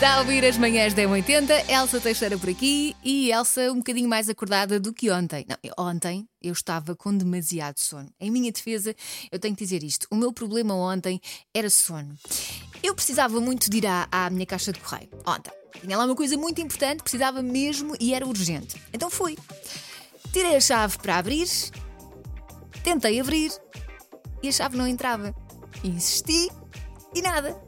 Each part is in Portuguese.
Está a ouvir as manhãs da 80 Elsa Teixeira por aqui e Elsa um bocadinho mais acordada do que ontem. Não, ontem eu estava com demasiado sono. Em minha defesa, eu tenho que dizer isto: o meu problema ontem era sono. Eu precisava muito de ir à, à minha caixa de correio ontem. Tinha lá uma coisa muito importante, precisava mesmo e era urgente. Então fui. Tirei a chave para abrir, tentei abrir e a chave não entrava. Insisti e nada.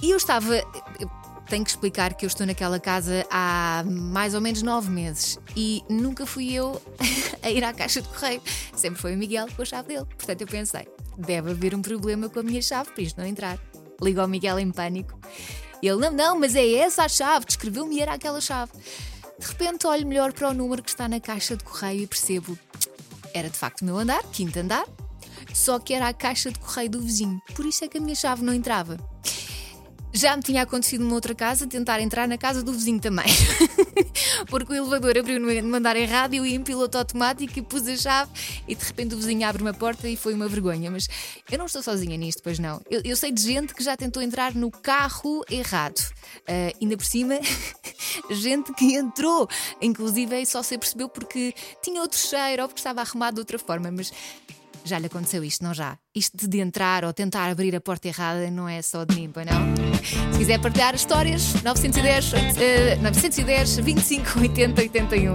E eu estava. Eu tenho que explicar que eu estou naquela casa há mais ou menos nove meses e nunca fui eu a ir à caixa de correio. Sempre foi o Miguel com a chave dele. Portanto, eu pensei: deve haver um problema com a minha chave para isto não entrar. Ligo ao Miguel em pânico. Ele: não, não, mas é essa a chave. Descreveu-me era aquela chave. De repente, olho melhor para o número que está na caixa de correio e percebo: era de facto o meu andar, quinto andar, só que era a caixa de correio do vizinho. Por isso é que a minha chave não entrava. Já me tinha acontecido numa outra casa tentar entrar na casa do vizinho também. Porque o elevador abriu no andar errado e eu ia em piloto automático e pus a chave e de repente o vizinho abre uma porta e foi uma vergonha. Mas eu não estou sozinha nisto, pois não. Eu, eu sei de gente que já tentou entrar no carro errado. Uh, ainda por cima, gente que entrou, inclusive só se percebeu porque tinha outro cheiro ou porque estava arrumado de outra forma. Mas já lhe aconteceu isto, não já? Isto de entrar ou tentar abrir a porta errada não é só de mim, não? Se quiser partilhar histórias, 910, uh, 910 25 80 81.